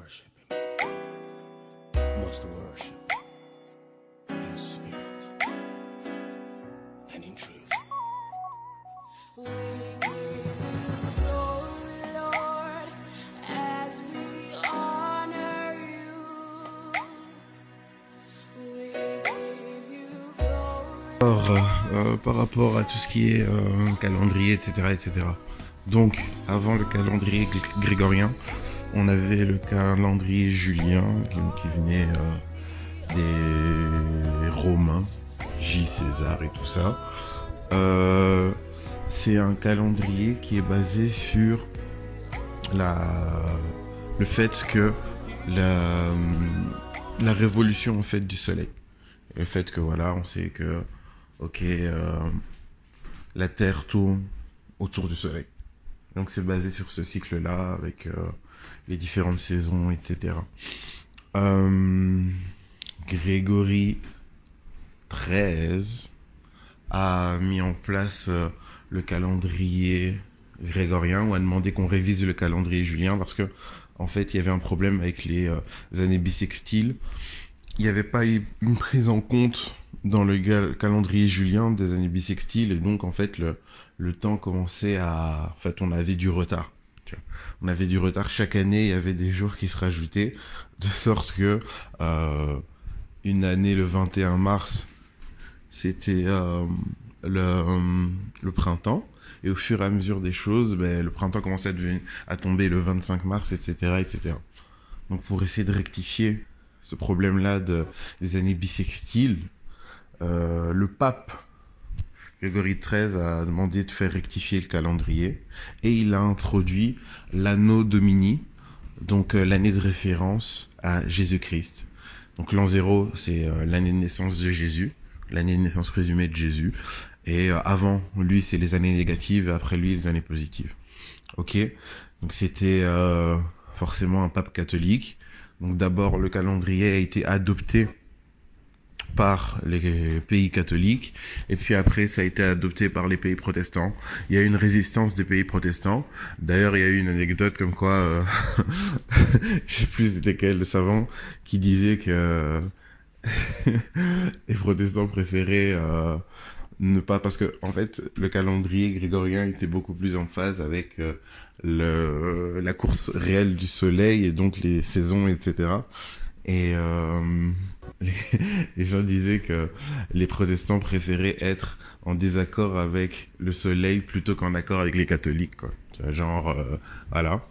worship worship in spirit and in truth. Alors, euh, par rapport à tout ce qui est euh, calendrier, etc., etc. Donc, avant le calendrier gr- grégorien, on avait le calendrier julien qui, venait euh, des Romains, J. César et tout ça. Euh, c'est un calendrier qui est basé sur le fait que la, révolution en fait du soleil. Le fait que voilà, on sait que euh, la Terre tourne autour du Soleil. Donc c'est basé sur ce cycle-là, avec les différentes saisons, etc. Euh, Grégory XIII a mis en place euh, le calendrier grégorien ou a demandé qu'on révise le calendrier julien parce que en fait il y avait un problème avec les euh, années bissextiles. Il n'y avait pas une prise en compte dans le calendrier julien des années bissextiles et donc en fait le, le temps commençait à en fait on avait du retard. On avait du retard. Chaque année il y avait des jours qui se rajoutaient de sorte que euh, une année le 21 mars c'était euh, le, euh, le printemps. Et au fur et à mesure des choses ben, le printemps commençait à, tomber le 25 mars etc etc donc pour essayer de rectifier ce problème là de, des années bissextiles le pape Grégory XIII a demandé de faire rectifier le calendrier et il a introduit l'anno domini, donc euh, l'année de référence à Jésus-Christ. Donc l'an zéro, c'est euh, l'année de naissance de Jésus, l'année de naissance présumée de Jésus, et euh, avant lui, c'est les années négatives, et après lui, les années positives. Ok, donc c'était forcément un pape catholique. Donc d'abord, le calendrier a été adopté par les pays catholiques et puis après ça a été adopté par les pays protestants. Il y a eu une résistance des pays protestants. D'ailleurs, il y a eu une anecdote comme quoi, euh, je sais plus c'était quel le savant qui disait que les protestants préféraient euh, ne pas parce que en fait le calendrier grégorien était beaucoup plus en phase avec euh, le la course réelle du soleil et donc les saisons etc et euh, les, gens disaient que les protestants préféraient être en désaccord avec le soleil plutôt qu'en accord avec les catholiques quoi genre euh, voilà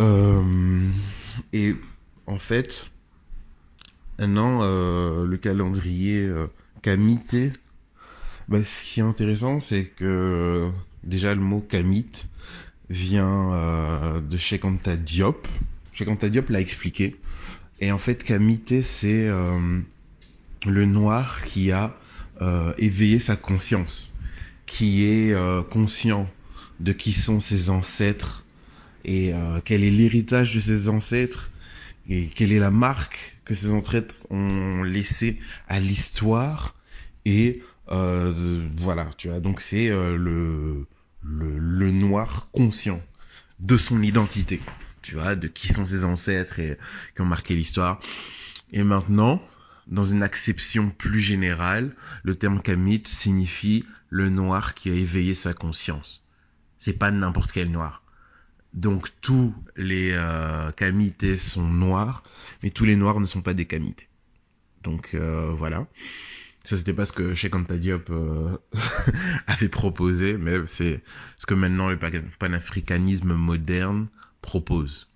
Euh, et en fait maintenant le calendrier camité bah, ce qui est intéressant, c'est que déjà le mot kamite vient de Cheikh Anta Diop. Cheikh Anta Diop l'a expliqué. Et en fait, kamite, c'est euh, le noir qui a euh, éveillé sa conscience, qui est euh, conscient de qui sont ses ancêtres et quel est l'héritage de ses ancêtres et quelle est la marque que ses ancêtres ont laissée à l'histoire et voilà, tu vois. Donc c'est le le noir conscient de son identité, tu vois, de qui sont ses ancêtres et qui ont marqué l'histoire. Et maintenant, dans une acception plus générale, le terme kamite signifie le noir qui a éveillé sa conscience. C'est pas n'importe quel noir. Donc tous les euh, kamités sont noirs, mais tous les noirs ne sont pas des kamités. Donc euh, voilà. Ça, c'était pas ce que Cheikh Anta Diop euh, avait proposé, mais c'est ce que maintenant le pan- panafricanisme moderne propose.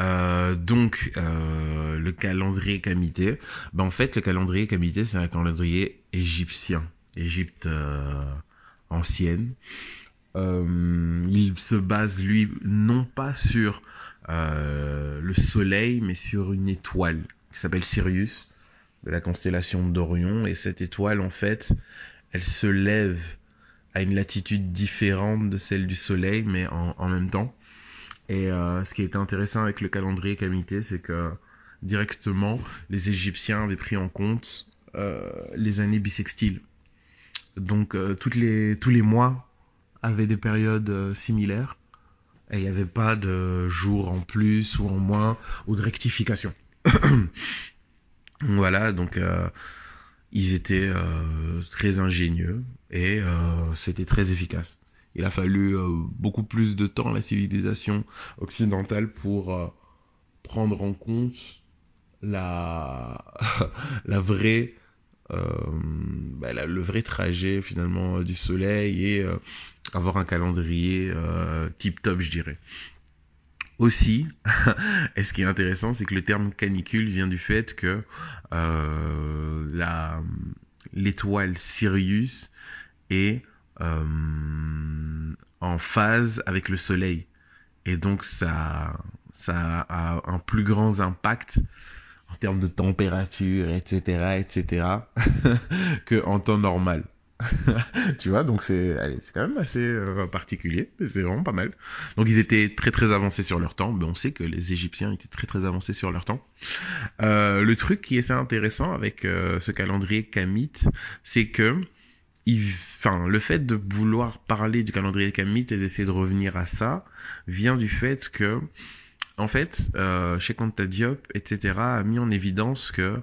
Euh, donc, euh, le calendrier camité, ben en fait, le calendrier camité, c'est un calendrier égyptien, Égypte euh, ancienne. Il se base, lui, non pas sur le soleil, mais sur une étoile qui s'appelle Sirius de la constellation d'Orion et cette étoile en fait elle se lève à une latitude différente de celle du soleil mais en même temps et euh, ce qui est intéressant avec le calendrier camité c'est que directement les égyptiens avaient pris en compte euh, les années bissextiles donc euh, les tous les mois avaient des périodes euh, similaires Et il n'y avait pas de jour en plus ou en moins ou de rectification. voilà, donc euh, ils étaient très ingénieux et c'était très efficace. Il a fallu euh, beaucoup plus de temps à la civilisation occidentale pour euh, prendre en compte la, la vraie, euh, bah, le vrai trajet finalement euh, du Soleil et euh, avoir un calendrier tip top, je dirais. Aussi, ce qui est intéressant, c'est que le terme canicule vient du fait que euh, l'étoile Sirius est euh, en phase avec le Soleil. Et donc ça, ça a un plus grand impact en termes de température, etc., etc., que en temps normal. tu vois, donc c'est, c'est quand même assez euh, particulier, mais c'est vraiment pas mal. Donc ils étaient très très avancés sur leur temps, mais on sait que les Égyptiens étaient très très avancés sur leur temps. Euh, le truc qui est assez intéressant avec euh, ce calendrier kamite, c'est que le fait de vouloir parler du calendrier kamite et d'essayer de revenir à ça vient du fait que, en fait, euh, chez Diop, etc., a mis en évidence que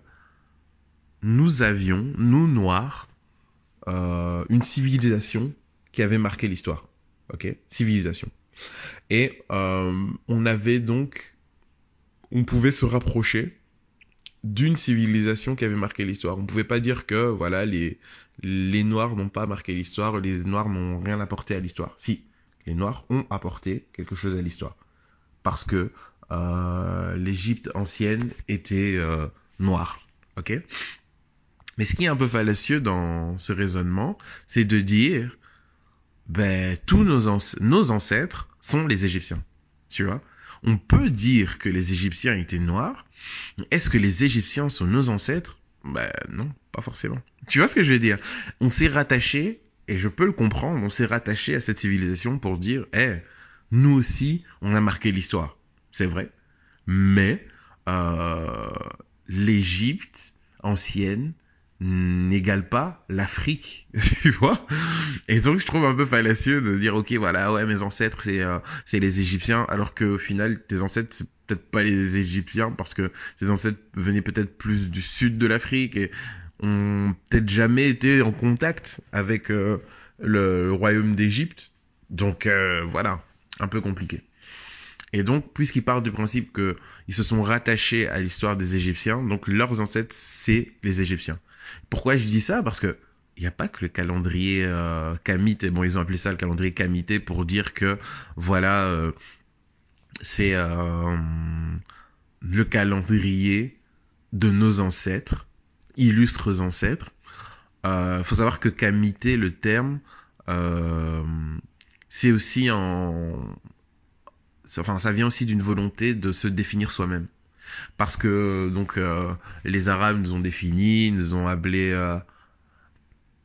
nous avions, nous noirs, euh, une civilisation qui avait marqué l'histoire. Ok, civilisation. Et euh, on avait donc, on pouvait se rapprocher d'une civilisation qui avait marqué l'histoire. On pouvait pas dire que voilà les les noirs n'ont pas marqué l'histoire, les noirs n'ont rien apporté à l'histoire. Si, les noirs ont apporté quelque chose à l'histoire parce que euh, l'Égypte ancienne était euh, noire. Ok? Mais ce qui est un peu fallacieux dans ce raisonnement, c'est de dire, ben tous nos, nos ancêtres sont les Égyptiens. Tu vois? On peut dire que les Égyptiens étaient noirs. Est-ce que les Égyptiens sont nos ancêtres? Ben non, pas forcément. Tu vois ce que je veux dire? On s'est rattaché, et je peux le comprendre, on s'est rattaché à cette civilisation pour dire, eh, nous aussi, on a marqué l'histoire. C'est vrai. Mais euh, l'Égypte ancienne n'égale pas l'Afrique, tu vois. Et donc je trouve un peu fallacieux de dire ok voilà ouais mes ancêtres c'est euh, c'est les Égyptiens alors que au final tes ancêtres c'est peut-être pas les Égyptiens parce que tes ancêtres venaient peut-être plus du sud de l'Afrique et ont peut-être jamais été en contact avec euh, le, le royaume d'Égypte. Donc euh, voilà, un peu compliqué. Et donc, puisqu'ils partent du principe que ils se sont rattachés à l'histoire des Égyptiens, donc leurs ancêtres, c'est les Égyptiens. Pourquoi je dis ça? Parce que il n'y a pas que le calendrier euh, kamite, bon, ils ont appelé ça le calendrier kamité pour dire que, voilà, euh, c'est euh, le calendrier de nos ancêtres, illustres ancêtres. Euh, faut savoir que kamité, le terme, euh, c'est aussi en enfin ça vient aussi d'une volonté de se définir soi-même parce que donc euh, les arabes nous ont défini nous ont appelé euh,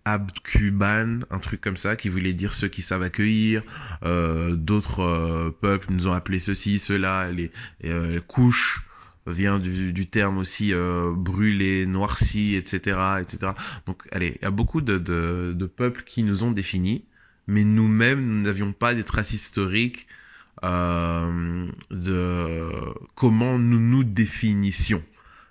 Abkuban, un truc comme ça, qui voulait dire ceux qui savent accueillir. Euh, D'autres euh, peuples nous ont appelé ceci, cela. Les euh, couches vient du, terme aussi brûlé, noirci, etc., etc. Donc, allez, il y a beaucoup de, de, peuples qui nous ont définis, mais nous-mêmes, nous n'avions pas des traces historiques de comment nous nous définissions.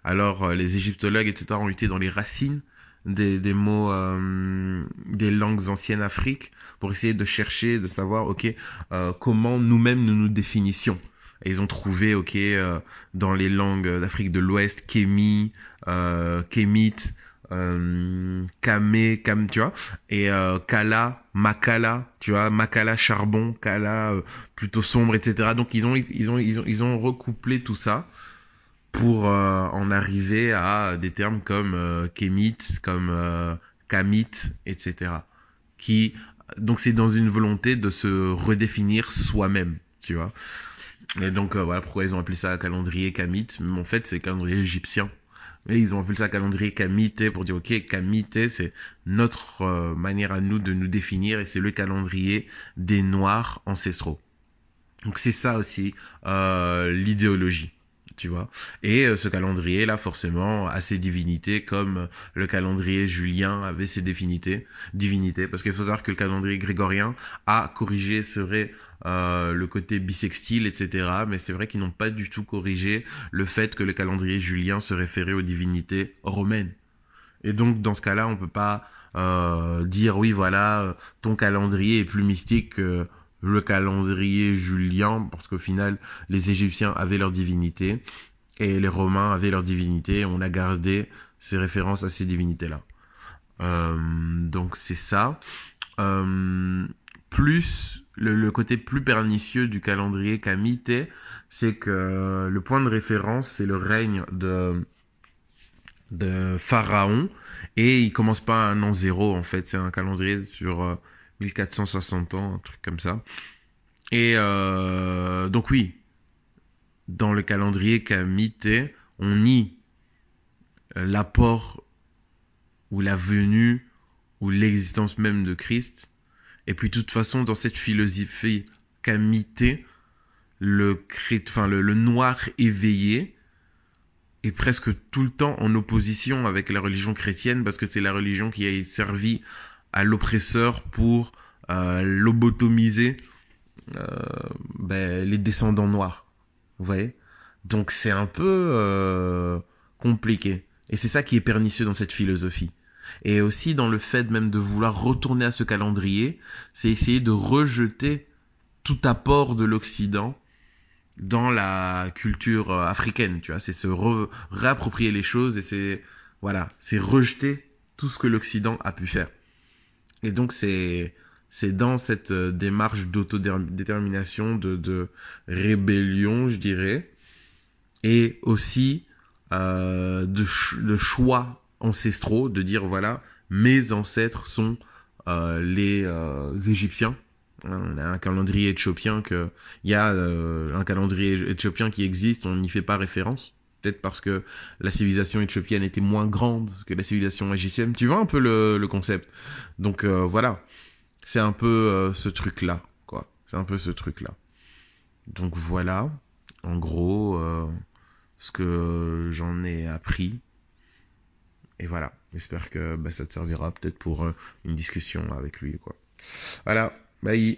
Alors, euh, les égyptologues, etc., ont été dans les racines des, des mots euh, des langues anciennes Afrique pour essayer de chercher, de savoir, ok, euh, comment nous-mêmes nous nous définissions. Et ils ont trouvé, ok, euh, dans les langues d'Afrique de l'Ouest, Kémi, euh, Kémite, euh, Kamé, Kam, tu vois, et euh, Kala, Makala, tu vois, Makala charbon, Kala euh, plutôt sombre, etc. Donc ils ont, ils ont, ils ont, ils ont recouplé tout ça pour euh, en arriver à des termes comme euh, kémite, comme euh, kamite, etc. Qui donc c'est dans une volonté de se redéfinir soi-même, tu vois. Et donc euh, voilà pourquoi ils ont appelé ça calendrier kamite, mais en fait c'est calendrier égyptien. Et ils ont appelé ça calendrier kamite pour dire ok kamite c'est notre euh, manière à nous de nous définir et c'est le calendrier des noirs ancestraux. Donc c'est ça aussi euh, l'idéologie tu vois. Et euh, ce calendrier-là, forcément, a ses divinités, comme le calendrier julien avait ses divinités, divinités parce qu'il faut savoir que le calendrier grégorien a corrigé, serait euh, le côté bisextile, etc. Mais c'est vrai qu'ils n'ont pas du tout corrigé le fait que le calendrier julien se référait aux divinités romaines. Et donc, dans ce cas-là, on peut pas euh, dire, oui, voilà, ton calendrier est plus mystique que le calendrier julien, parce qu'au final, les Égyptiens avaient leur divinité et les Romains avaient leur divinité. On a gardé ces références à ces divinités-là. Euh, donc c'est ça. Euh, plus le, côté plus pernicieux du calendrier camité, c'est que le point de référence, c'est le règne de de Pharaon et il commence pas un an zéro en fait c'est un calendrier sur 1460 ans, un truc comme ça. Et euh, donc oui, dans le calendrier camité, on nie l'apport ou la venue ou l'existence même de Christ. Et puis de toute façon, dans cette philosophie camité, le, le, le noir éveillé est presque tout le temps en opposition avec la religion chrétienne parce que c'est la religion qui a servi à l'oppresseur pour euh, lobotomiser euh, ben, les descendants noirs. Vous voyez? Donc c'est un peu euh, compliqué. Et c'est ça qui est pernicieux dans cette philosophie. Et aussi dans le fait même de vouloir retourner à ce calendrier, c'est essayer de rejeter tout apport de l'Occident dans la culture euh, africaine, tu vois, c'est se réapproprier les choses et c'est voilà, c'est rejeter tout ce que l'Occident a pu faire. Et donc c'est c'est dans cette euh, démarche d'autodétermination, de, de rébellion, je dirais, et aussi euh, de, de, choix ancestraux, de dire voilà, mes ancêtres sont euh, les euh, Égyptiens. Hein, on a un calendrier éthiopien que, il y a euh, un calendrier éthiopien qui existe, on n'y fait pas référence peut-être parce que la civilisation éthiopienne était moins grande que la civilisation égyptienne. Tu vois un peu le, concept. Donc euh, voilà, c'est un peu euh, ce truc-là, quoi. C'est un peu ce truc-là. Donc voilà, en gros, euh, ce que j'en ai appris. Et voilà, j'espère que bah, ça te servira peut-être pour une discussion avec lui, quoi. Voilà, bye